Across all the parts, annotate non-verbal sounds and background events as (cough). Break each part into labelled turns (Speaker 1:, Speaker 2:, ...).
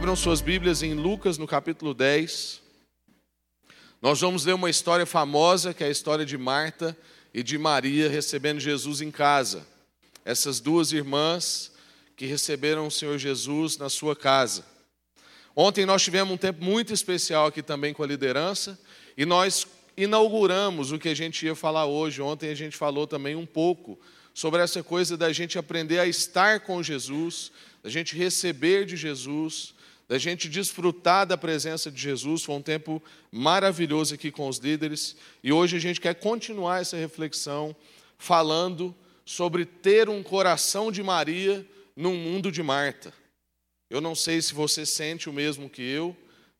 Speaker 1: Abram suas Bíblias em Lucas, no capítulo 10. Nós vamos ler uma história famosa, que é a história de Marta e de Maria recebendo Jesus em casa. Essas duas irmãs que receberam o Senhor Jesus na sua casa. Ontem nós tivemos um tempo muito especial aqui também com a liderança e nós inauguramos o que a gente ia falar hoje. Ontem a gente falou também um pouco sobre essa coisa da gente aprender a estar com Jesus, da gente receber de Jesus, da gente desfrutar da presença de Jesus. Foi um tempo maravilhoso aqui com os líderes. E hoje a gente quer continuar essa reflexão falando sobre ter um coração de Maria num mundo de Marta. Eu não sei se você sente o mesmo que eu,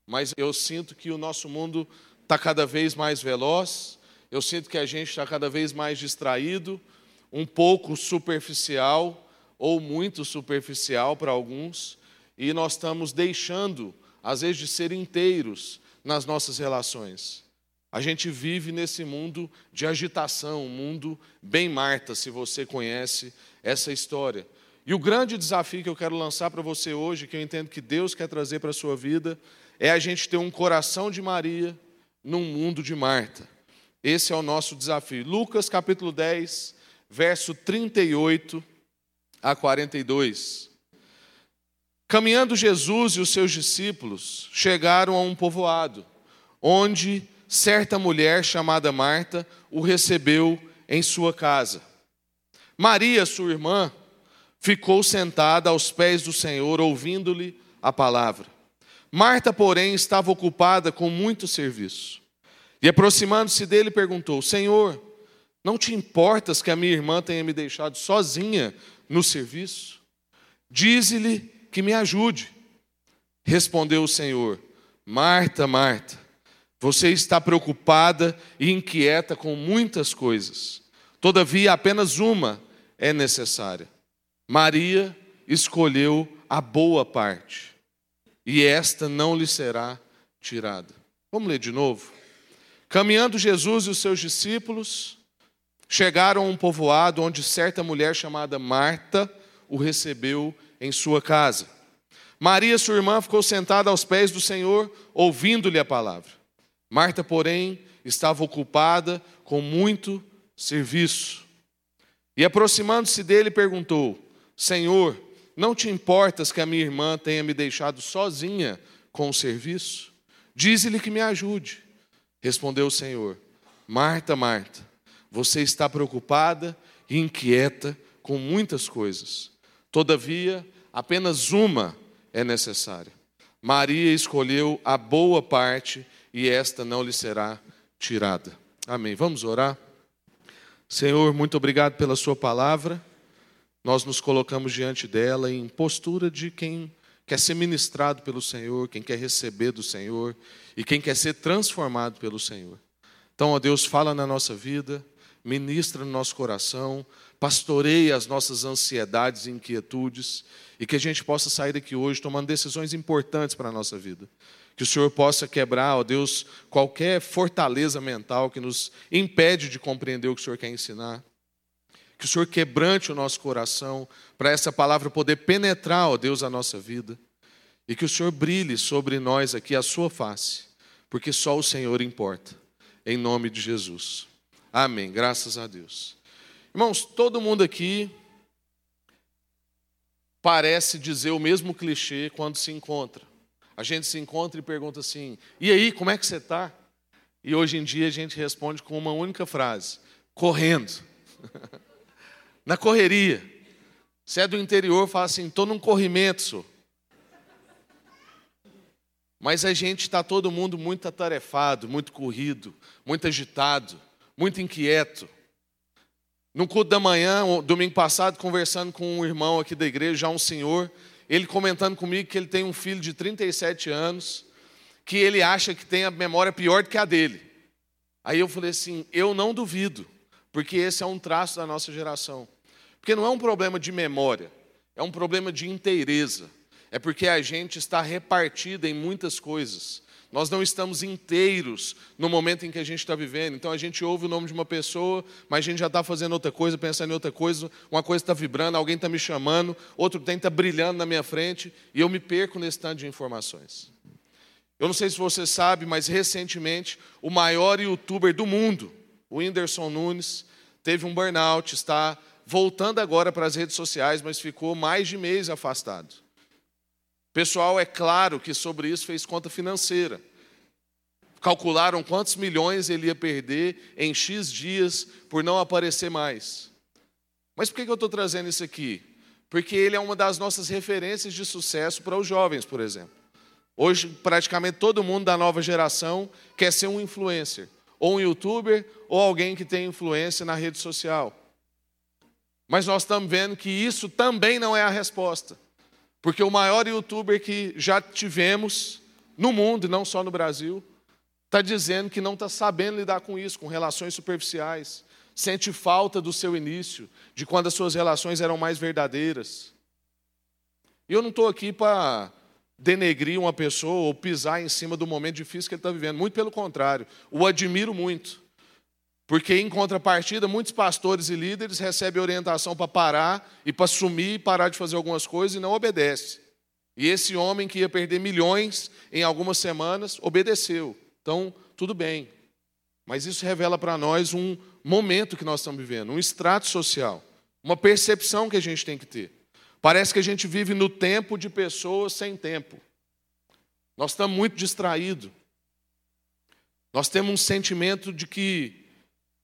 Speaker 1: mas eu sinto que o nosso mundo está cada vez mais veloz, eu sinto que a gente está cada vez mais distraído, um pouco superficial ou muito superficial para alguns e nós estamos deixando, às vezes, de ser inteiros nas nossas relações. A gente vive nesse mundo de agitação, um mundo bem Marta, se você conhece essa história. E o grande desafio que eu quero lançar para você hoje, que eu entendo que Deus quer trazer para a sua vida, é a gente ter um coração de Maria num mundo de Marta. Esse é o nosso desafio. Lucas capítulo 10, verso 38 a 42. Caminhando Jesus e os seus discípulos chegaram a um povoado, onde certa mulher chamada Marta o recebeu em sua casa. Maria, sua irmã, ficou sentada aos pés do Senhor, ouvindo-lhe a palavra. Marta, porém, estava ocupada com muito serviço. E aproximando-se dele, perguntou: Senhor, não te importas que a minha irmã tenha me deixado sozinha no serviço? Dize-lhe que me ajude. Respondeu o Senhor: Marta, Marta, você está preocupada e inquieta com muitas coisas. Todavia, apenas uma é necessária. Maria escolheu a boa parte, e esta não lhe será tirada. Vamos ler de novo? Caminhando Jesus e os seus discípulos chegaram a um povoado onde certa mulher chamada Marta o recebeu em sua casa. Maria, sua irmã, ficou sentada aos pés do Senhor, ouvindo-lhe a palavra. Marta, porém, estava ocupada com muito serviço. E aproximando-se dele, perguntou: Senhor, não te importas que a minha irmã tenha me deixado sozinha com o serviço? Dize-lhe que me ajude. Respondeu o Senhor: Marta, Marta, você está preocupada e inquieta com muitas coisas. Todavia, apenas uma é necessária. Maria escolheu a boa parte e esta não lhe será tirada. Amém. Vamos orar? Senhor, muito obrigado pela Sua palavra. Nós nos colocamos diante dela em postura de quem quer ser ministrado pelo Senhor, quem quer receber do Senhor e quem quer ser transformado pelo Senhor. Então, ó Deus, fala na nossa vida, ministra no nosso coração, pastoreie as nossas ansiedades e inquietudes e que a gente possa sair daqui hoje tomando decisões importantes para a nossa vida. Que o Senhor possa quebrar, ó Deus, qualquer fortaleza mental que nos impede de compreender o que o Senhor quer ensinar. Que o Senhor quebrante o nosso coração para essa palavra poder penetrar, ó Deus, a nossa vida. E que o Senhor brilhe sobre nós aqui a sua face, porque só o Senhor importa. Em nome de Jesus. Amém. Graças a Deus. Irmãos, todo mundo aqui parece dizer o mesmo clichê quando se encontra. A gente se encontra e pergunta assim: e aí, como é que você está? E hoje em dia a gente responde com uma única frase: correndo. (laughs) Na correria. Se é do interior, fala assim: estou num corrimento. Sou. Mas a gente está todo mundo muito atarefado, muito corrido, muito agitado, muito inquieto. No culto da manhã, domingo passado, conversando com um irmão aqui da igreja, já um senhor, ele comentando comigo que ele tem um filho de 37 anos, que ele acha que tem a memória pior do que a dele. Aí eu falei assim: eu não duvido, porque esse é um traço da nossa geração. Porque não é um problema de memória, é um problema de inteireza. É porque a gente está repartido em muitas coisas. Nós não estamos inteiros no momento em que a gente está vivendo. Então a gente ouve o nome de uma pessoa, mas a gente já está fazendo outra coisa, pensando em outra coisa. Uma coisa está vibrando, alguém está me chamando, outro tem está brilhando na minha frente, e eu me perco nesse tanto de informações. Eu não sei se você sabe, mas recentemente o maior youtuber do mundo, o Whindersson Nunes, teve um burnout, está voltando agora para as redes sociais, mas ficou mais de mês afastado. Pessoal, é claro que sobre isso fez conta financeira. Calcularam quantos milhões ele ia perder em X dias por não aparecer mais. Mas por que eu estou trazendo isso aqui? Porque ele é uma das nossas referências de sucesso para os jovens, por exemplo. Hoje, praticamente todo mundo da nova geração quer ser um influencer, ou um youtuber, ou alguém que tem influência na rede social. Mas nós estamos vendo que isso também não é a resposta. Porque o maior youtuber que já tivemos no mundo, e não só no Brasil, está dizendo que não está sabendo lidar com isso, com relações superficiais. Sente falta do seu início, de quando as suas relações eram mais verdadeiras. E eu não estou aqui para denegrir uma pessoa ou pisar em cima do momento difícil que ele está vivendo. Muito pelo contrário, o admiro muito. Porque, em contrapartida, muitos pastores e líderes recebem orientação para parar e para sumir parar de fazer algumas coisas e não obedece. E esse homem que ia perder milhões em algumas semanas obedeceu. Então, tudo bem. Mas isso revela para nós um momento que nós estamos vivendo, um extrato social, uma percepção que a gente tem que ter. Parece que a gente vive no tempo de pessoas sem tempo. Nós estamos muito distraídos. Nós temos um sentimento de que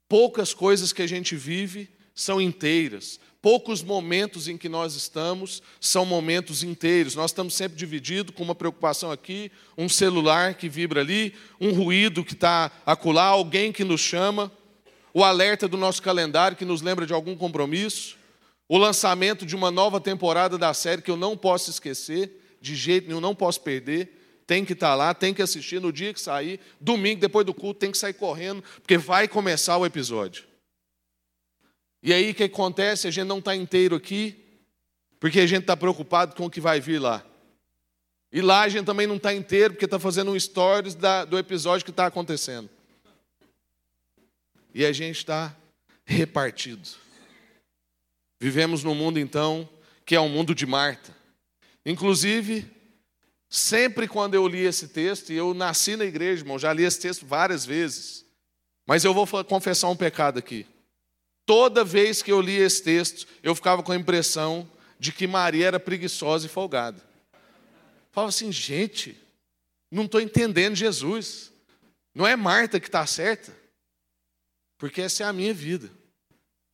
Speaker 1: Poucas coisas que a gente vive são inteiras. Poucos momentos em que nós estamos são momentos inteiros. Nós estamos sempre divididos com uma preocupação aqui, um celular que vibra ali, um ruído que está acolá, alguém que nos chama, o alerta do nosso calendário que nos lembra de algum compromisso, o lançamento de uma nova temporada da série que eu não posso esquecer, de jeito nenhum, não posso perder tem que estar lá, tem que assistir no dia que sair, domingo, depois do culto, tem que sair correndo, porque vai começar o episódio. E aí o que acontece? A gente não está inteiro aqui, porque a gente está preocupado com o que vai vir lá. E lá a gente também não está inteiro, porque está fazendo um stories da, do episódio que está acontecendo. E a gente está repartido. Vivemos num mundo, então, que é um mundo de Marta. Inclusive, Sempre quando eu li esse texto, e eu nasci na igreja, irmão, já li esse texto várias vezes, mas eu vou confessar um pecado aqui. Toda vez que eu li esse texto, eu ficava com a impressão de que Maria era preguiçosa e folgada. Falava assim, gente, não estou entendendo Jesus. Não é Marta que está certa, porque essa é a minha vida.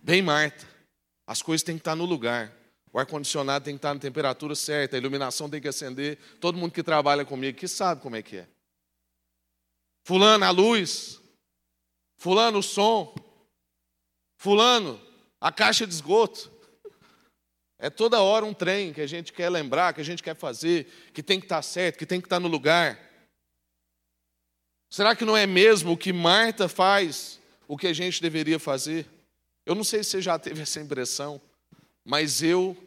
Speaker 1: Bem, Marta, as coisas têm que estar no lugar. O ar-condicionado tem que estar na temperatura certa, a iluminação tem que acender. Todo mundo que trabalha comigo que sabe como é que é. Fulano, a luz. Fulano, o som. Fulano, a caixa de esgoto. É toda hora um trem que a gente quer lembrar, que a gente quer fazer, que tem que estar certo, que tem que estar no lugar. Será que não é mesmo o que Marta faz o que a gente deveria fazer? Eu não sei se você já teve essa impressão. Mas eu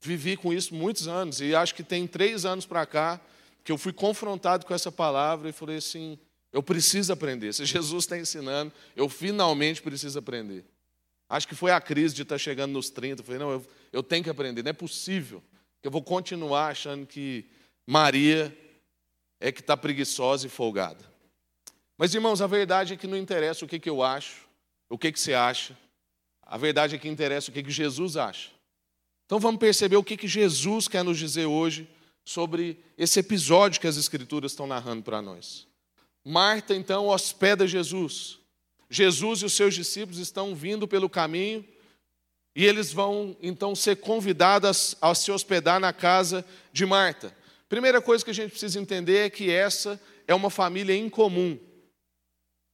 Speaker 1: vivi com isso muitos anos, e acho que tem três anos para cá que eu fui confrontado com essa palavra e falei assim: eu preciso aprender. Se (laughs) Jesus está ensinando, eu finalmente preciso aprender. Acho que foi a crise de estar tá chegando nos 30. Eu falei: não, eu, eu tenho que aprender, não é possível que eu vou continuar achando que Maria é que está preguiçosa e folgada. Mas, irmãos, a verdade é que não interessa o que, que eu acho, o que, que você acha, a verdade é que interessa o que, que Jesus acha. Então vamos perceber o que, que Jesus quer nos dizer hoje sobre esse episódio que as Escrituras estão narrando para nós. Marta, então, hospeda Jesus. Jesus e os seus discípulos estão vindo pelo caminho e eles vão, então, ser convidados a se hospedar na casa de Marta. Primeira coisa que a gente precisa entender é que essa é uma família incomum.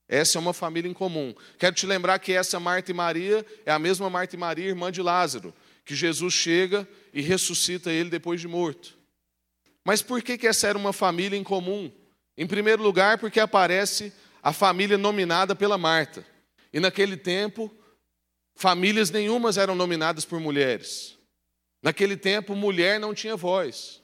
Speaker 1: Essa é uma família incomum. Quero te lembrar que essa Marta e Maria é a mesma Marta e Maria, irmã de Lázaro que Jesus chega e ressuscita ele depois de morto. Mas por que, que essa era uma família em comum? Em primeiro lugar, porque aparece a família nominada pela Marta. E naquele tempo, famílias nenhumas eram nominadas por mulheres. Naquele tempo, mulher não tinha voz.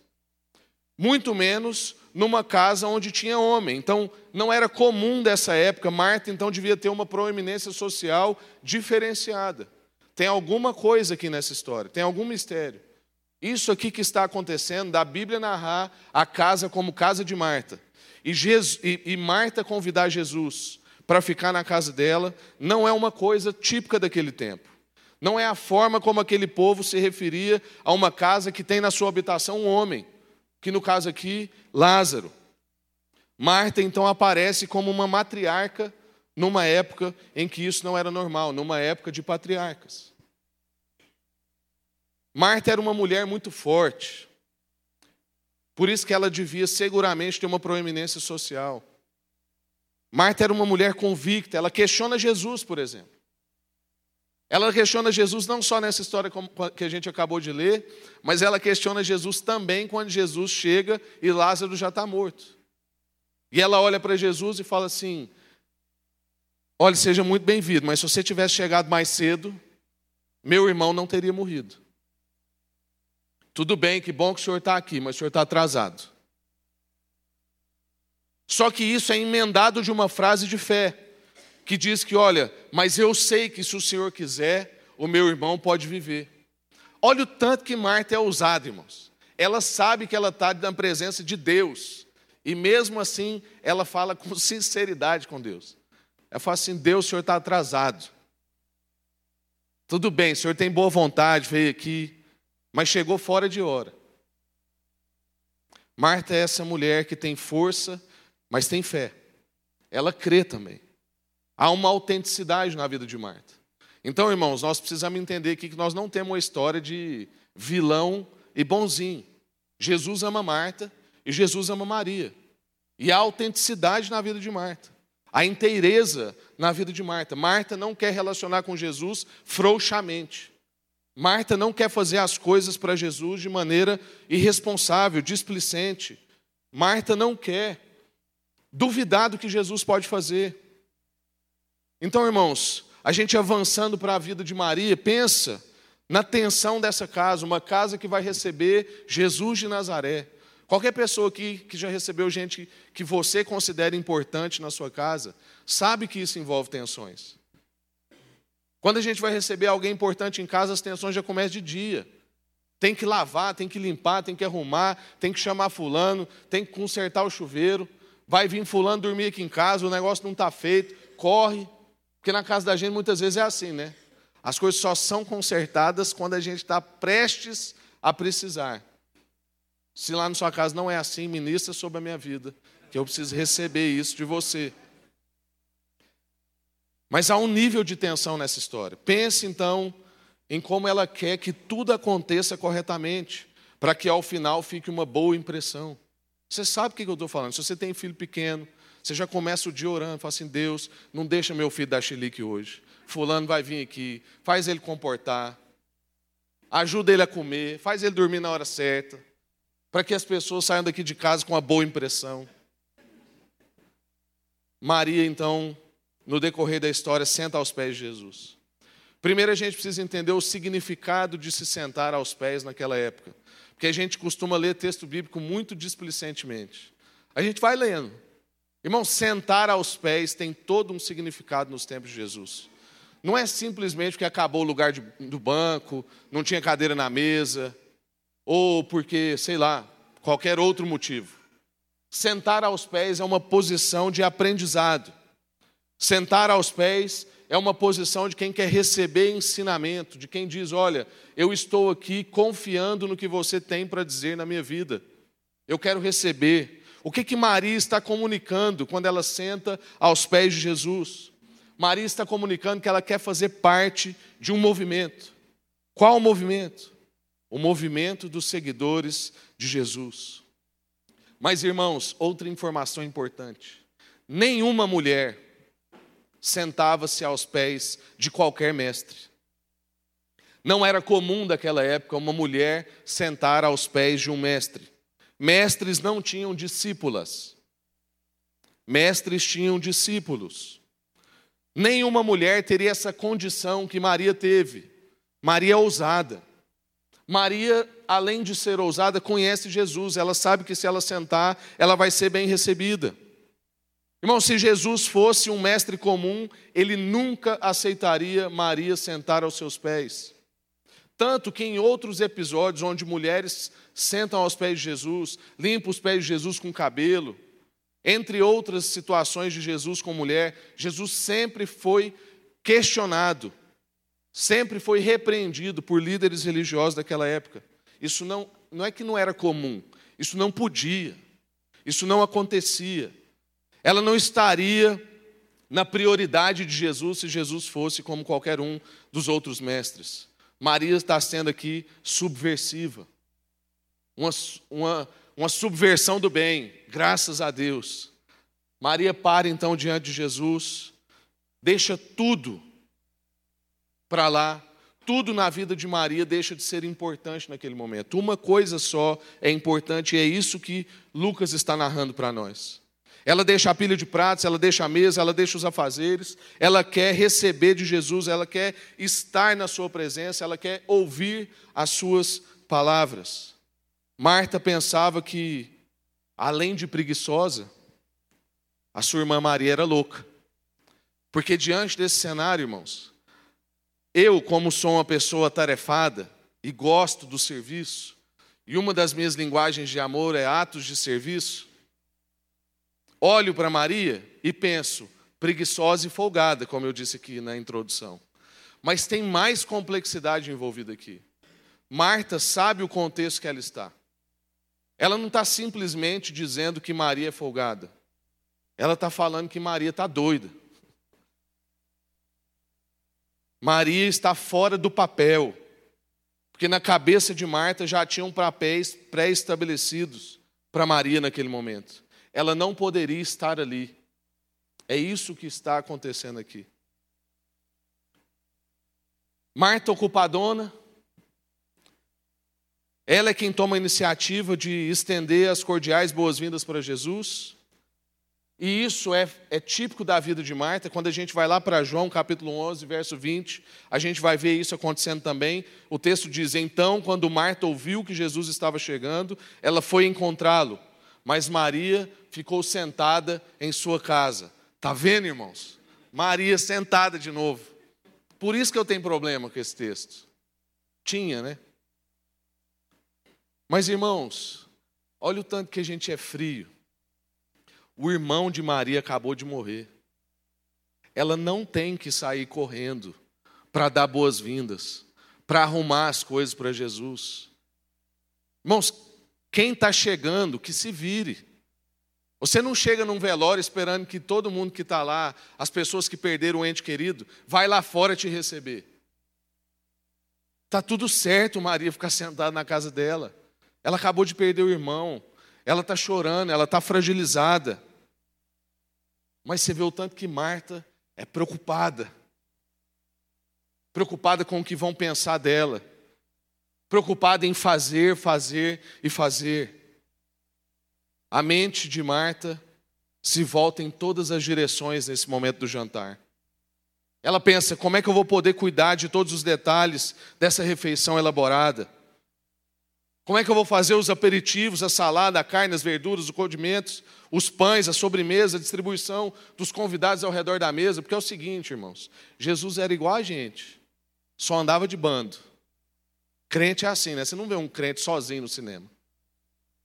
Speaker 1: Muito menos numa casa onde tinha homem. Então, não era comum dessa época. Marta, então, devia ter uma proeminência social diferenciada. Tem alguma coisa aqui nessa história, tem algum mistério. Isso aqui que está acontecendo, da Bíblia narrar a casa como casa de Marta. E, Jesus, e, e Marta convidar Jesus para ficar na casa dela, não é uma coisa típica daquele tempo. Não é a forma como aquele povo se referia a uma casa que tem na sua habitação um homem, que no caso aqui, Lázaro. Marta então aparece como uma matriarca numa época em que isso não era normal, numa época de patriarcas. Marta era uma mulher muito forte. Por isso que ela devia seguramente ter uma proeminência social. Marta era uma mulher convicta, ela questiona Jesus, por exemplo. Ela questiona Jesus não só nessa história que a gente acabou de ler, mas ela questiona Jesus também quando Jesus chega e Lázaro já está morto. E ela olha para Jesus e fala assim: Olha, seja muito bem-vindo, mas se você tivesse chegado mais cedo, meu irmão não teria morrido. Tudo bem, que bom que o senhor está aqui, mas o senhor está atrasado. Só que isso é emendado de uma frase de fé, que diz que, olha, mas eu sei que se o senhor quiser, o meu irmão pode viver. Olha o tanto que Marta é ousada, irmãos. Ela sabe que ela está na presença de Deus. E mesmo assim, ela fala com (laughs) sinceridade com Deus. Ela fala assim: Deus, o senhor está atrasado. Tudo bem, o senhor tem boa vontade, veio aqui mas chegou fora de hora. Marta é essa mulher que tem força, mas tem fé. Ela crê também. Há uma autenticidade na vida de Marta. Então, irmãos, nós precisamos entender aqui que nós não temos uma história de vilão e bonzinho. Jesus ama Marta e Jesus ama Maria. E há autenticidade na vida de Marta. A inteireza na vida de Marta. Marta não quer relacionar com Jesus frouxamente. Marta não quer fazer as coisas para Jesus de maneira irresponsável, displicente. Marta não quer duvidar do que Jesus pode fazer. Então, irmãos, a gente avançando para a vida de Maria, pensa na tensão dessa casa, uma casa que vai receber Jesus de Nazaré. Qualquer pessoa aqui que já recebeu gente que você considera importante na sua casa, sabe que isso envolve tensões. Quando a gente vai receber alguém importante em casa, as tensões já começam de dia. Tem que lavar, tem que limpar, tem que arrumar, tem que chamar fulano, tem que consertar o chuveiro. Vai vir fulano dormir aqui em casa, o negócio não está feito, corre. Porque na casa da gente muitas vezes é assim, né? As coisas só são consertadas quando a gente está prestes a precisar. Se lá na sua casa não é assim, ministra sobre a minha vida, que eu preciso receber isso de você. Mas há um nível de tensão nessa história. Pense então em como ela quer que tudo aconteça corretamente, para que ao final fique uma boa impressão. Você sabe o que eu estou falando? Se você tem filho pequeno, você já começa o dia orando, fala assim: Deus, não deixa meu filho dar chilique hoje. Fulano vai vir aqui, faz ele comportar, ajuda ele a comer, faz ele dormir na hora certa, para que as pessoas saiam daqui de casa com uma boa impressão. Maria, então, no decorrer da história, senta aos pés de Jesus. Primeiro, a gente precisa entender o significado de se sentar aos pés naquela época, porque a gente costuma ler texto bíblico muito displicentemente. A gente vai lendo. Irmão, sentar aos pés tem todo um significado nos tempos de Jesus. Não é simplesmente porque acabou o lugar de, do banco, não tinha cadeira na mesa, ou porque, sei lá, qualquer outro motivo. Sentar aos pés é uma posição de aprendizado. Sentar aos pés é uma posição de quem quer receber ensinamento, de quem diz: Olha, eu estou aqui confiando no que você tem para dizer na minha vida. Eu quero receber. O que, que Maria está comunicando quando ela senta aos pés de Jesus? Maria está comunicando que ela quer fazer parte de um movimento. Qual o movimento? O movimento dos seguidores de Jesus. Mas, irmãos, outra informação importante: nenhuma mulher sentava-se aos pés de qualquer mestre. Não era comum daquela época uma mulher sentar aos pés de um mestre. Mestres não tinham discípulas. Mestres tinham discípulos. Nenhuma mulher teria essa condição que Maria teve. Maria é ousada. Maria, além de ser ousada, conhece Jesus, ela sabe que se ela sentar, ela vai ser bem recebida. Irmão, se Jesus fosse um mestre comum, ele nunca aceitaria Maria sentar aos seus pés. Tanto que em outros episódios, onde mulheres sentam aos pés de Jesus, limpam os pés de Jesus com cabelo, entre outras situações de Jesus com mulher, Jesus sempre foi questionado, sempre foi repreendido por líderes religiosos daquela época. Isso não, não é que não era comum, isso não podia, isso não acontecia. Ela não estaria na prioridade de Jesus se Jesus fosse como qualquer um dos outros mestres. Maria está sendo aqui subversiva, uma, uma, uma subversão do bem, graças a Deus. Maria para então diante de Jesus, deixa tudo para lá, tudo na vida de Maria deixa de ser importante naquele momento. Uma coisa só é importante e é isso que Lucas está narrando para nós. Ela deixa a pilha de pratos, ela deixa a mesa, ela deixa os afazeres, ela quer receber de Jesus, ela quer estar na sua presença, ela quer ouvir as suas palavras. Marta pensava que, além de preguiçosa, a sua irmã Maria era louca. Porque diante desse cenário, irmãos, eu, como sou uma pessoa tarefada e gosto do serviço, e uma das minhas linguagens de amor é atos de serviço, olho para Maria e penso, preguiçosa e folgada, como eu disse aqui na introdução. Mas tem mais complexidade envolvida aqui. Marta sabe o contexto que ela está. Ela não está simplesmente dizendo que Maria é folgada. Ela está falando que Maria está doida. Maria está fora do papel. Porque na cabeça de Marta já tinham papéis pré-estabelecidos para Maria naquele momento. Ela não poderia estar ali. É isso que está acontecendo aqui. Marta ocupadona, ela é quem toma a iniciativa de estender as cordiais boas-vindas para Jesus. E isso é, é, típico da vida de Marta. Quando a gente vai lá para João capítulo 11, verso 20, a gente vai ver isso acontecendo também. O texto diz: Então, quando Marta ouviu que Jesus estava chegando, ela foi encontrá-lo. Mas Maria ficou sentada em sua casa. Está vendo, irmãos? Maria sentada de novo. Por isso que eu tenho problema com esse texto. Tinha, né? Mas, irmãos, olha o tanto que a gente é frio. O irmão de Maria acabou de morrer. Ela não tem que sair correndo para dar boas-vindas, para arrumar as coisas para Jesus. Irmãos, quem está chegando, que se vire. Você não chega num velório esperando que todo mundo que está lá, as pessoas que perderam o ente querido, vai lá fora te receber. Está tudo certo Maria ficar sentada na casa dela. Ela acabou de perder o irmão. Ela está chorando, ela está fragilizada. Mas você vê o tanto que Marta é preocupada. Preocupada com o que vão pensar dela. Preocupada em fazer, fazer e fazer. A mente de Marta se volta em todas as direções nesse momento do jantar. Ela pensa: como é que eu vou poder cuidar de todos os detalhes dessa refeição elaborada? Como é que eu vou fazer os aperitivos, a salada, a carne, as verduras, os condimentos, os pães, a sobremesa, a distribuição dos convidados ao redor da mesa? Porque é o seguinte, irmãos: Jesus era igual a gente, só andava de bando. Crente é assim, né? Você não vê um crente sozinho no cinema.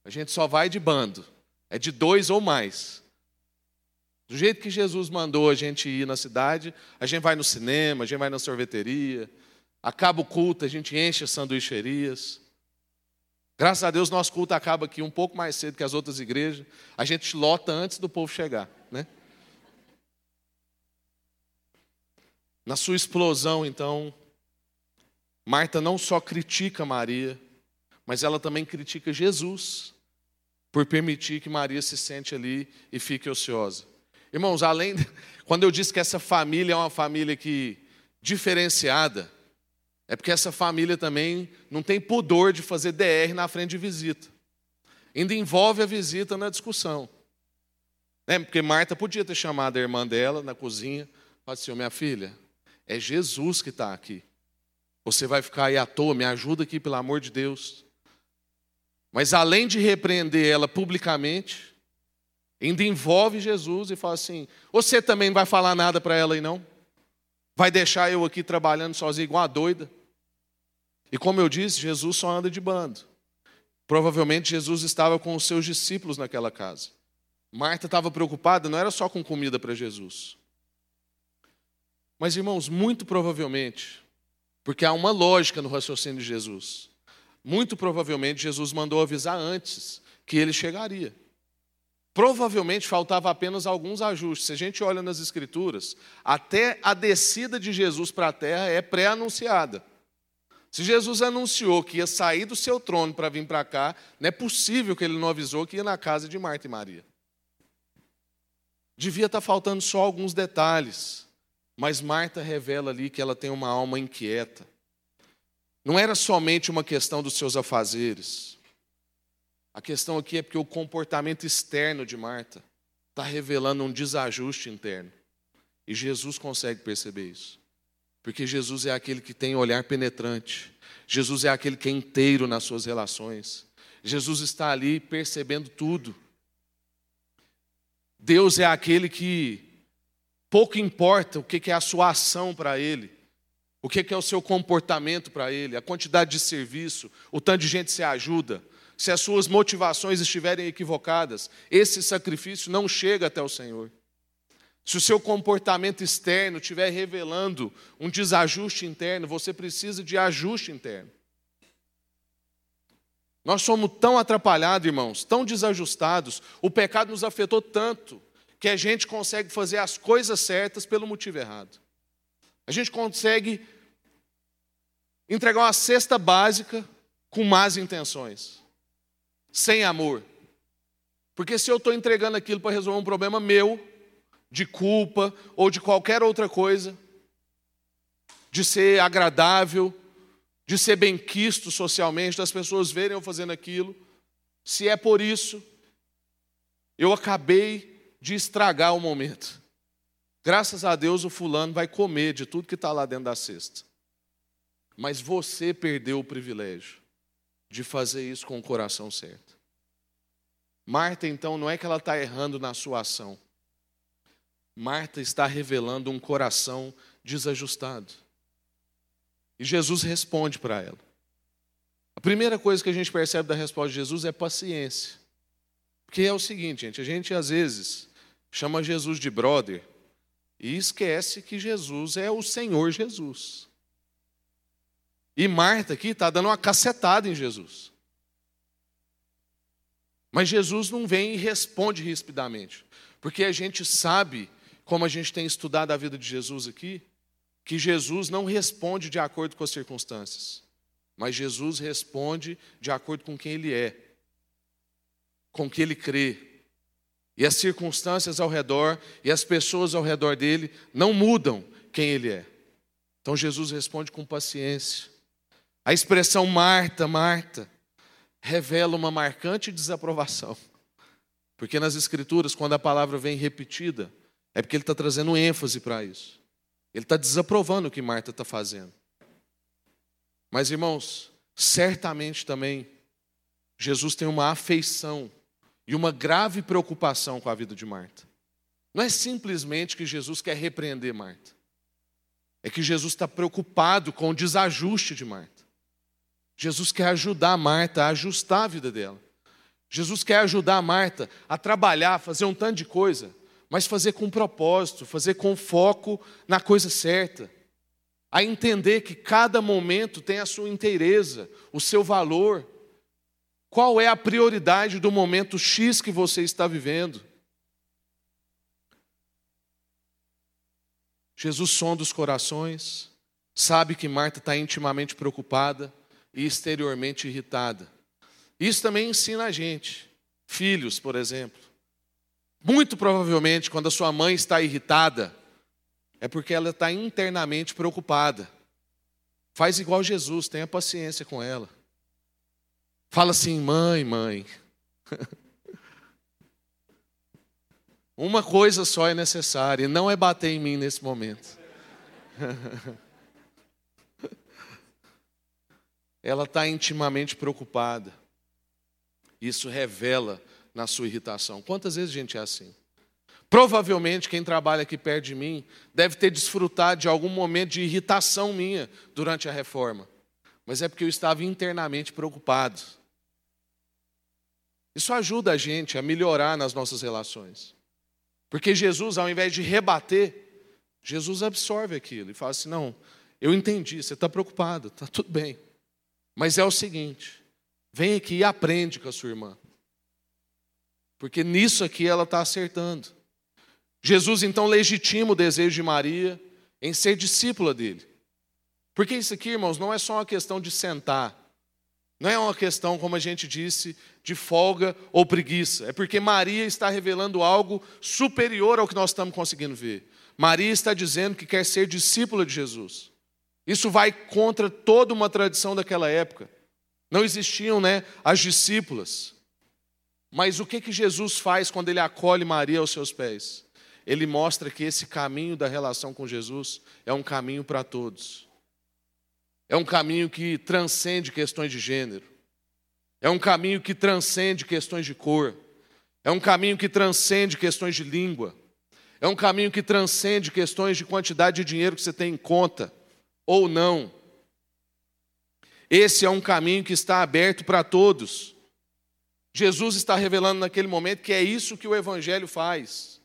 Speaker 1: A gente só vai de bando, é de dois ou mais. Do jeito que Jesus mandou a gente ir na cidade, a gente vai no cinema, a gente vai na sorveteria, acaba o culto, a gente enche as sanduicherias. Graças a Deus, nosso culto acaba aqui um pouco mais cedo que as outras igrejas. A gente lota antes do povo chegar, né? Na sua explosão, então, Marta não só critica Maria, mas ela também critica Jesus por permitir que Maria se sente ali e fique ociosa. Irmãos, além quando eu disse que essa família é uma família que diferenciada, é porque essa família também não tem pudor de fazer DR na frente de visita. Ainda envolve a visita na discussão. É, porque Marta podia ter chamado a irmã dela na cozinha, falado assim, minha filha, é Jesus que está aqui. Você vai ficar aí à toa, me ajuda aqui, pelo amor de Deus. Mas além de repreender ela publicamente, ainda envolve Jesus e fala assim: Você também não vai falar nada para ela aí, não? Vai deixar eu aqui trabalhando sozinho, igual a doida? E como eu disse, Jesus só anda de bando. Provavelmente Jesus estava com os seus discípulos naquela casa. Marta estava preocupada, não era só com comida para Jesus. Mas, irmãos, muito provavelmente, porque há uma lógica no raciocínio de Jesus, muito provavelmente Jesus mandou avisar antes que ele chegaria. Provavelmente faltava apenas alguns ajustes. Se a gente olha nas Escrituras, até a descida de Jesus para a terra é pré-anunciada. Se Jesus anunciou que ia sair do seu trono para vir para cá, não é possível que ele não avisou que ia na casa de Marta e Maria. Devia estar tá faltando só alguns detalhes, mas Marta revela ali que ela tem uma alma inquieta. Não era somente uma questão dos seus afazeres. A questão aqui é porque o comportamento externo de Marta está revelando um desajuste interno. E Jesus consegue perceber isso. Porque Jesus é aquele que tem olhar penetrante. Jesus é aquele que é inteiro nas suas relações. Jesus está ali percebendo tudo. Deus é aquele que pouco importa o que é a sua ação para Ele, o que é o seu comportamento para Ele, a quantidade de serviço, o tanto de gente se ajuda. Se as suas motivações estiverem equivocadas, esse sacrifício não chega até o Senhor. Se o seu comportamento externo estiver revelando um desajuste interno, você precisa de ajuste interno. Nós somos tão atrapalhados, irmãos, tão desajustados, o pecado nos afetou tanto, que a gente consegue fazer as coisas certas pelo motivo errado. A gente consegue entregar uma cesta básica com más intenções, sem amor. Porque se eu estou entregando aquilo para resolver um problema meu, de culpa ou de qualquer outra coisa, de ser agradável, de ser benquisto socialmente, das pessoas verem eu fazendo aquilo. Se é por isso, eu acabei de estragar o momento. Graças a Deus o fulano vai comer de tudo que está lá dentro da cesta. Mas você perdeu o privilégio de fazer isso com o coração certo. Marta, então, não é que ela está errando na sua ação. Marta está revelando um coração desajustado. E Jesus responde para ela. A primeira coisa que a gente percebe da resposta de Jesus é paciência. Porque é o seguinte, gente, a gente às vezes chama Jesus de brother e esquece que Jesus é o Senhor Jesus. E Marta aqui está dando uma cacetada em Jesus. Mas Jesus não vem e responde rispidamente, porque a gente sabe, como a gente tem estudado a vida de Jesus aqui, que Jesus não responde de acordo com as circunstâncias, mas Jesus responde de acordo com quem ele é, com que ele crê. E as circunstâncias ao redor e as pessoas ao redor dele não mudam quem ele é. Então Jesus responde com paciência. A expressão Marta, Marta, revela uma marcante desaprovação. Porque nas Escrituras, quando a palavra vem repetida, é porque ele está trazendo ênfase para isso. Ele está desaprovando o que Marta está fazendo. Mas, irmãos, certamente também Jesus tem uma afeição e uma grave preocupação com a vida de Marta. Não é simplesmente que Jesus quer repreender Marta, é que Jesus está preocupado com o desajuste de Marta. Jesus quer ajudar Marta a ajustar a vida dela. Jesus quer ajudar Marta a trabalhar, fazer um tanto de coisa mas fazer com propósito, fazer com foco na coisa certa. A entender que cada momento tem a sua inteireza, o seu valor. Qual é a prioridade do momento X que você está vivendo? Jesus sonda os corações, sabe que Marta está intimamente preocupada e exteriormente irritada. Isso também ensina a gente, filhos, por exemplo. Muito provavelmente, quando a sua mãe está irritada, é porque ela está internamente preocupada. Faz igual Jesus, tenha paciência com ela. Fala assim, mãe, mãe. (laughs) Uma coisa só é necessária, e não é bater em mim nesse momento. (laughs) ela está intimamente preocupada. Isso revela na sua irritação. Quantas vezes a gente é assim? Provavelmente quem trabalha aqui perto de mim deve ter desfrutado de algum momento de irritação minha durante a reforma, mas é porque eu estava internamente preocupado. Isso ajuda a gente a melhorar nas nossas relações. Porque Jesus, ao invés de rebater, Jesus absorve aquilo e fala assim: não, eu entendi, você está preocupado, está tudo bem. Mas é o seguinte: vem aqui e aprende com a sua irmã. Porque nisso aqui ela está acertando. Jesus então legitima o desejo de Maria em ser discípula dele. Porque isso aqui, irmãos, não é só uma questão de sentar. Não é uma questão, como a gente disse, de folga ou preguiça. É porque Maria está revelando algo superior ao que nós estamos conseguindo ver. Maria está dizendo que quer ser discípula de Jesus. Isso vai contra toda uma tradição daquela época. Não existiam né, as discípulas. Mas o que, que Jesus faz quando ele acolhe Maria aos seus pés? Ele mostra que esse caminho da relação com Jesus é um caminho para todos. É um caminho que transcende questões de gênero. É um caminho que transcende questões de cor. É um caminho que transcende questões de língua. É um caminho que transcende questões de quantidade de dinheiro que você tem em conta ou não. Esse é um caminho que está aberto para todos. Jesus está revelando naquele momento que é isso que o Evangelho faz.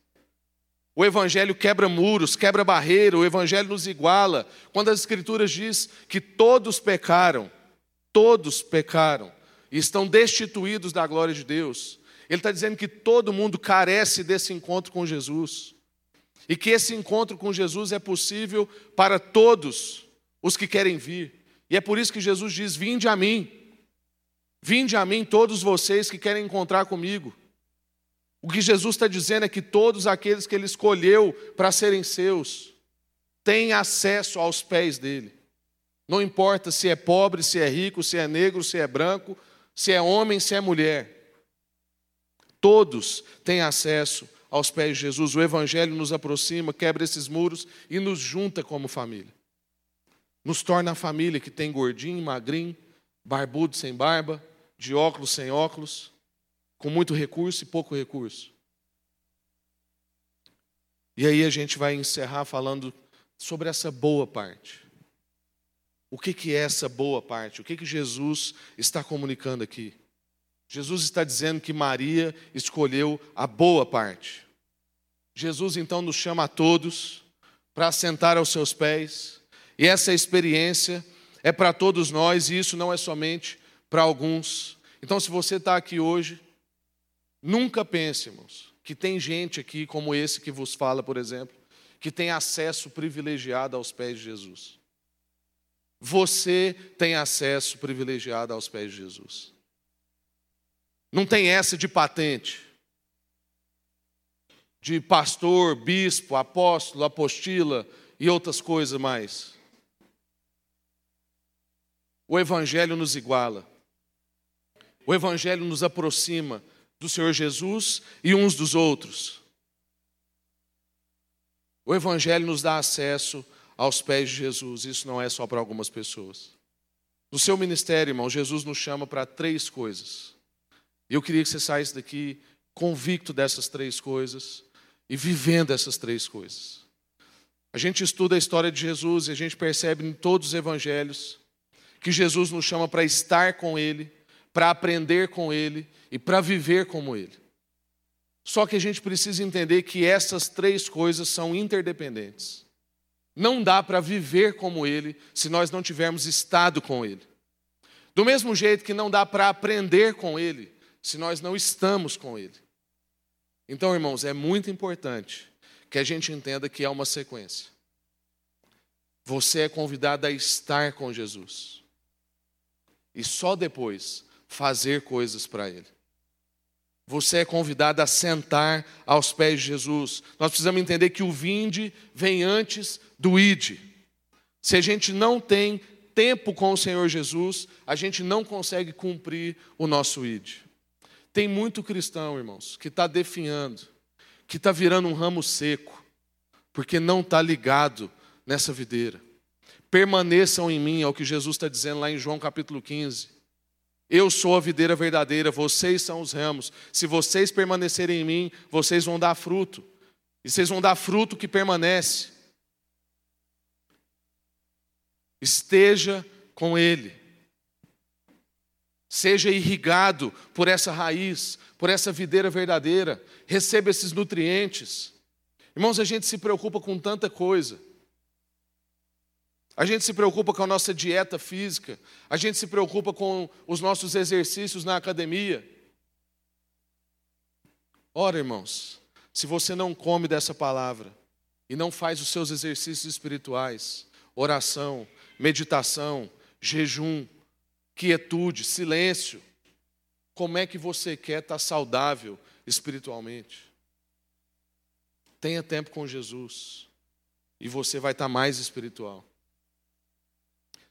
Speaker 1: O Evangelho quebra muros, quebra barreira, o Evangelho nos iguala. Quando as Escrituras diz que todos pecaram, todos pecaram e estão destituídos da glória de Deus, ele está dizendo que todo mundo carece desse encontro com Jesus. E que esse encontro com Jesus é possível para todos, os que querem vir. E é por isso que Jesus diz: Vinde a mim, vinde a mim, todos vocês que querem encontrar comigo. O que Jesus está dizendo é que todos aqueles que Ele escolheu para serem seus têm acesso aos pés dele. Não importa se é pobre, se é rico, se é negro, se é branco, se é homem, se é mulher. Todos têm acesso aos pés de Jesus. O Evangelho nos aproxima, quebra esses muros e nos junta como família. Nos torna a família que tem gordinho, magrinho, barbudo sem barba, de óculos sem óculos, com muito recurso e pouco recurso. E aí a gente vai encerrar falando sobre essa boa parte. O que, que é essa boa parte? O que, que Jesus está comunicando aqui? Jesus está dizendo que Maria escolheu a boa parte. Jesus então nos chama a todos para sentar aos seus pés e essa experiência é para todos nós, e isso não é somente para alguns. Então, se você está aqui hoje, nunca pense, irmãos, que tem gente aqui como esse que vos fala, por exemplo, que tem acesso privilegiado aos pés de Jesus. Você tem acesso privilegiado aos pés de Jesus. Não tem essa de patente, de pastor, bispo, apóstolo, apostila e outras coisas mais. O Evangelho nos iguala. O Evangelho nos aproxima do Senhor Jesus e uns dos outros. O Evangelho nos dá acesso aos pés de Jesus. Isso não é só para algumas pessoas. No seu ministério, irmão, Jesus nos chama para três coisas. Eu queria que você saísse daqui convicto dessas três coisas e vivendo essas três coisas. A gente estuda a história de Jesus e a gente percebe em todos os evangelhos que Jesus nos chama para estar com Ele, para aprender com Ele e para viver como Ele. Só que a gente precisa entender que essas três coisas são interdependentes. Não dá para viver como Ele se nós não tivermos estado com Ele. Do mesmo jeito que não dá para aprender com Ele se nós não estamos com Ele. Então, irmãos, é muito importante que a gente entenda que é uma sequência. Você é convidado a estar com Jesus e só depois fazer coisas para Ele. Você é convidado a sentar aos pés de Jesus. Nós precisamos entender que o vinde vem antes do ide. Se a gente não tem tempo com o Senhor Jesus, a gente não consegue cumprir o nosso ide. Tem muito cristão, irmãos, que está definhando, que está virando um ramo seco, porque não está ligado nessa videira Permaneçam em mim, é o que Jesus está dizendo lá em João capítulo 15. Eu sou a videira verdadeira, vocês são os ramos. Se vocês permanecerem em mim, vocês vão dar fruto. E vocês vão dar fruto que permanece. Esteja com Ele. Seja irrigado por essa raiz, por essa videira verdadeira. Receba esses nutrientes. Irmãos, a gente se preocupa com tanta coisa. A gente se preocupa com a nossa dieta física, a gente se preocupa com os nossos exercícios na academia. Ora, irmãos, se você não come dessa palavra e não faz os seus exercícios espirituais, oração, meditação, jejum, quietude, silêncio, como é que você quer estar saudável espiritualmente? Tenha tempo com Jesus e você vai estar mais espiritual.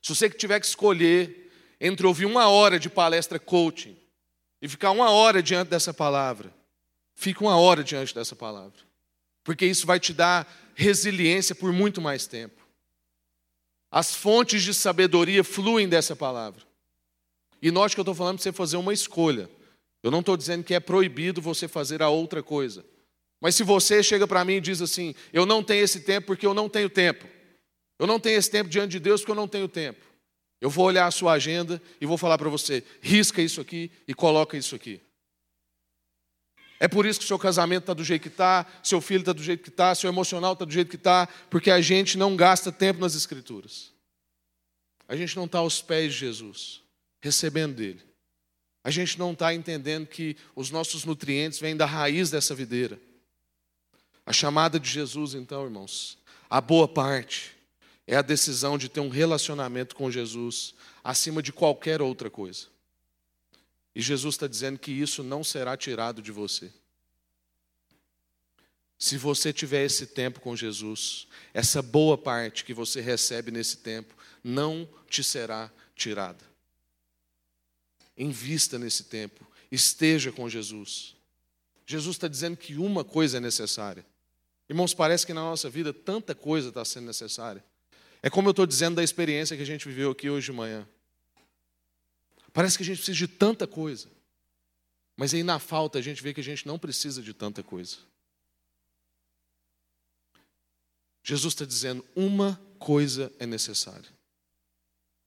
Speaker 1: Se você tiver que escolher entre ouvir uma hora de palestra coaching e ficar uma hora diante dessa palavra, fique uma hora diante dessa palavra, porque isso vai te dar resiliência por muito mais tempo. As fontes de sabedoria fluem dessa palavra. E note que eu estou falando para você fazer uma escolha. Eu não estou dizendo que é proibido você fazer a outra coisa. Mas se você chega para mim e diz assim: Eu não tenho esse tempo porque eu não tenho tempo. Eu não tenho esse tempo diante de Deus porque eu não tenho tempo. Eu vou olhar a sua agenda e vou falar para você: risca isso aqui e coloca isso aqui. É por isso que seu casamento está do jeito que está, seu filho está do jeito que está, seu emocional está do jeito que está, porque a gente não gasta tempo nas Escrituras. A gente não está aos pés de Jesus, recebendo dele. A gente não está entendendo que os nossos nutrientes vêm da raiz dessa videira. A chamada de Jesus, então, irmãos, a boa parte é a decisão de ter um relacionamento com Jesus acima de qualquer outra coisa. E Jesus está dizendo que isso não será tirado de você. Se você tiver esse tempo com Jesus, essa boa parte que você recebe nesse tempo não te será tirada. Invista nesse tempo, esteja com Jesus. Jesus está dizendo que uma coisa é necessária. Irmãos, parece que na nossa vida tanta coisa está sendo necessária. É como eu estou dizendo da experiência que a gente viveu aqui hoje de manhã. Parece que a gente precisa de tanta coisa. Mas aí na falta a gente vê que a gente não precisa de tanta coisa. Jesus está dizendo: uma coisa é necessária.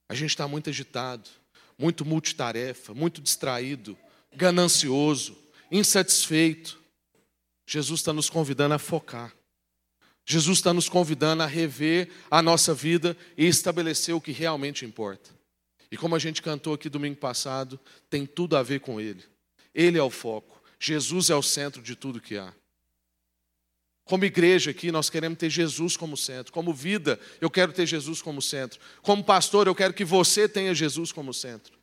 Speaker 1: A gente está muito agitado, muito multitarefa, muito distraído, ganancioso, insatisfeito. Jesus está nos convidando a focar. Jesus está nos convidando a rever a nossa vida e estabelecer o que realmente importa. E como a gente cantou aqui domingo passado, tem tudo a ver com Ele. Ele é o foco. Jesus é o centro de tudo que há. Como igreja aqui, nós queremos ter Jesus como centro. Como vida, eu quero ter Jesus como centro. Como pastor, eu quero que você tenha Jesus como centro.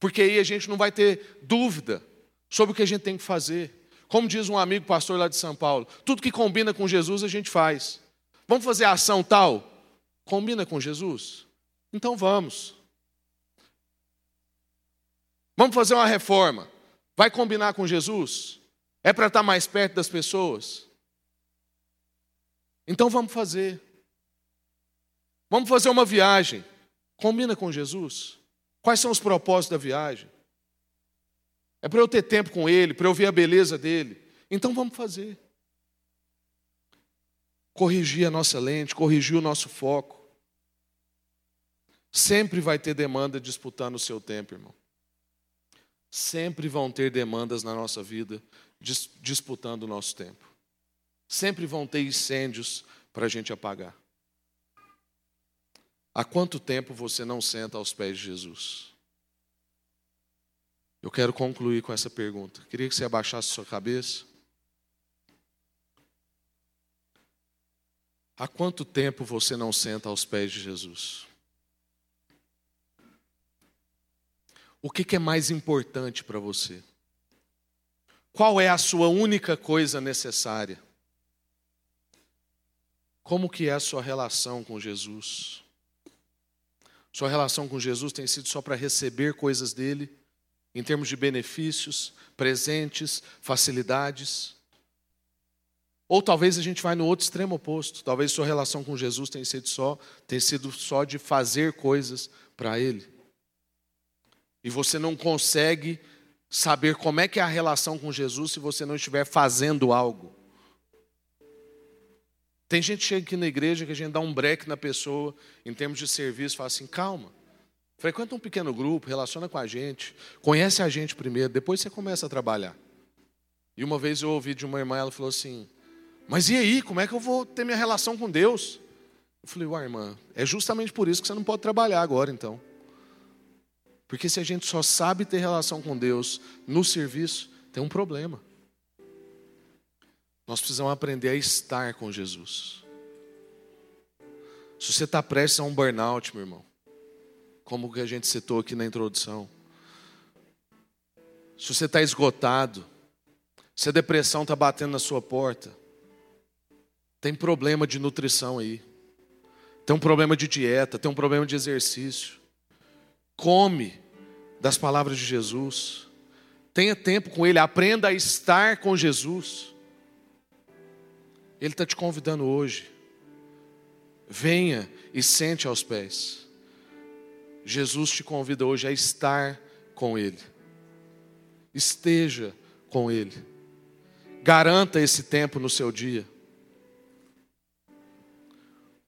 Speaker 1: Porque aí a gente não vai ter dúvida sobre o que a gente tem que fazer. Como diz um amigo pastor lá de São Paulo, tudo que combina com Jesus a gente faz. Vamos fazer ação tal? Combina com Jesus? Então vamos. Vamos fazer uma reforma. Vai combinar com Jesus? É para estar mais perto das pessoas? Então vamos fazer. Vamos fazer uma viagem. Combina com Jesus? Quais são os propósitos da viagem? É para eu ter tempo com Ele, para eu ver a beleza dele. Então vamos fazer. Corrigir a nossa lente, corrigir o nosso foco. Sempre vai ter demanda disputando o seu tempo, irmão. Sempre vão ter demandas na nossa vida disputando o nosso tempo. Sempre vão ter incêndios para a gente apagar. Há quanto tempo você não senta aos pés de Jesus? Eu quero concluir com essa pergunta. Queria que você abaixasse sua cabeça. Há quanto tempo você não senta aos pés de Jesus? O que, é mais importante para você? Qual é a sua única coisa necessária? Como que é a sua relação com Jesus? Sua relação com Jesus tem sido só para receber coisas dele, em termos de benefícios, presentes, facilidades? Ou talvez a gente vai no outro extremo oposto. Talvez sua relação com Jesus tenha sido só, tenha sido só de fazer coisas para Ele. E você não consegue saber como é que é a relação com Jesus se você não estiver fazendo algo. Tem gente que chega aqui na igreja que a gente dá um break na pessoa em termos de serviço, fala assim, calma. Frequenta um pequeno grupo, relaciona com a gente, conhece a gente primeiro, depois você começa a trabalhar. E uma vez eu ouvi de uma irmã, ela falou assim: Mas e aí, como é que eu vou ter minha relação com Deus? Eu falei, uai, irmã, é justamente por isso que você não pode trabalhar agora, então. Porque se a gente só sabe ter relação com Deus no serviço, tem um problema. Nós precisamos aprender a estar com Jesus. Se você está prestes a um burnout, meu irmão, como que a gente citou aqui na introdução. Se você está esgotado, se a depressão está batendo na sua porta, tem problema de nutrição aí, tem um problema de dieta, tem um problema de exercício. Come das palavras de Jesus, tenha tempo com Ele, aprenda a estar com Jesus. Ele está te convidando hoje. Venha e sente aos pés. Jesus te convida hoje a estar com Ele. Esteja com Ele. Garanta esse tempo no seu dia.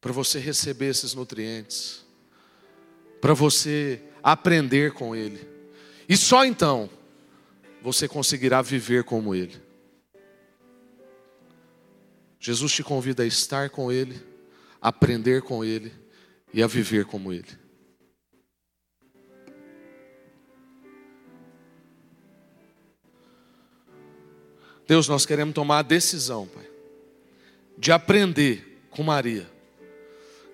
Speaker 1: Para você receber esses nutrientes. Para você aprender com Ele. E só então você conseguirá viver como Ele. Jesus te convida a estar com Ele, a aprender com Ele e a viver como Ele. Deus, nós queremos tomar a decisão, Pai, de aprender com Maria,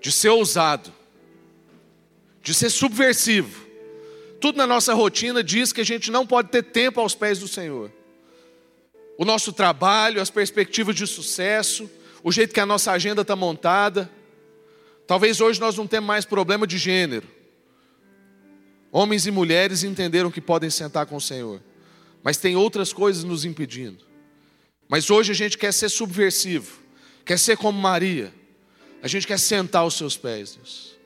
Speaker 1: de ser ousado, de ser subversivo. Tudo na nossa rotina diz que a gente não pode ter tempo aos pés do Senhor. O nosso trabalho, as perspectivas de sucesso, o jeito que a nossa agenda está montada. Talvez hoje nós não temos mais problema de gênero. Homens e mulheres entenderam que podem sentar com o Senhor, mas tem outras coisas nos impedindo. Mas hoje a gente quer ser subversivo, quer ser como Maria. A gente quer sentar aos seus pés, Deus.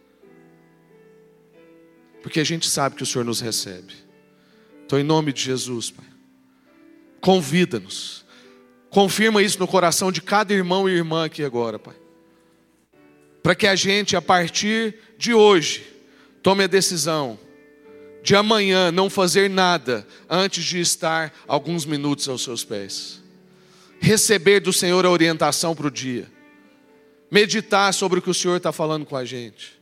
Speaker 1: Porque a gente sabe que o Senhor nos recebe. Então, em nome de Jesus, Pai, convida-nos. Confirma isso no coração de cada irmão e irmã aqui agora, Pai. Para que a gente, a partir de hoje, tome a decisão de amanhã não fazer nada antes de estar alguns minutos aos seus pés receber do Senhor a orientação para o dia, meditar sobre o que o Senhor está falando com a gente.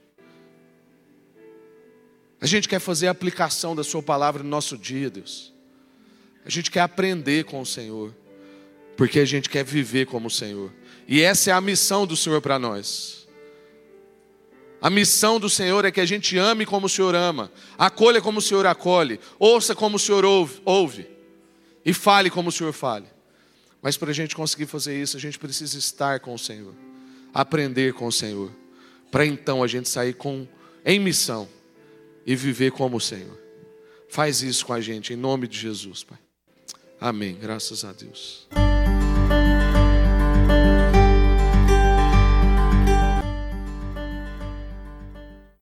Speaker 1: A gente quer fazer a aplicação da Sua palavra no nosso dia, Deus. A gente quer aprender com o Senhor, porque a gente quer viver como o Senhor. E essa é a missão do Senhor para nós. A missão do Senhor é que a gente ame como o Senhor ama, acolha como o Senhor acolhe, ouça como o Senhor ouve, ouve e fale como o Senhor fale. Mas para a gente conseguir fazer isso, a gente precisa estar com o Senhor, aprender com o Senhor, para então a gente sair com, em missão e viver como o Senhor. Faz isso com a gente, em nome de Jesus, Pai. Amém. Graças a Deus.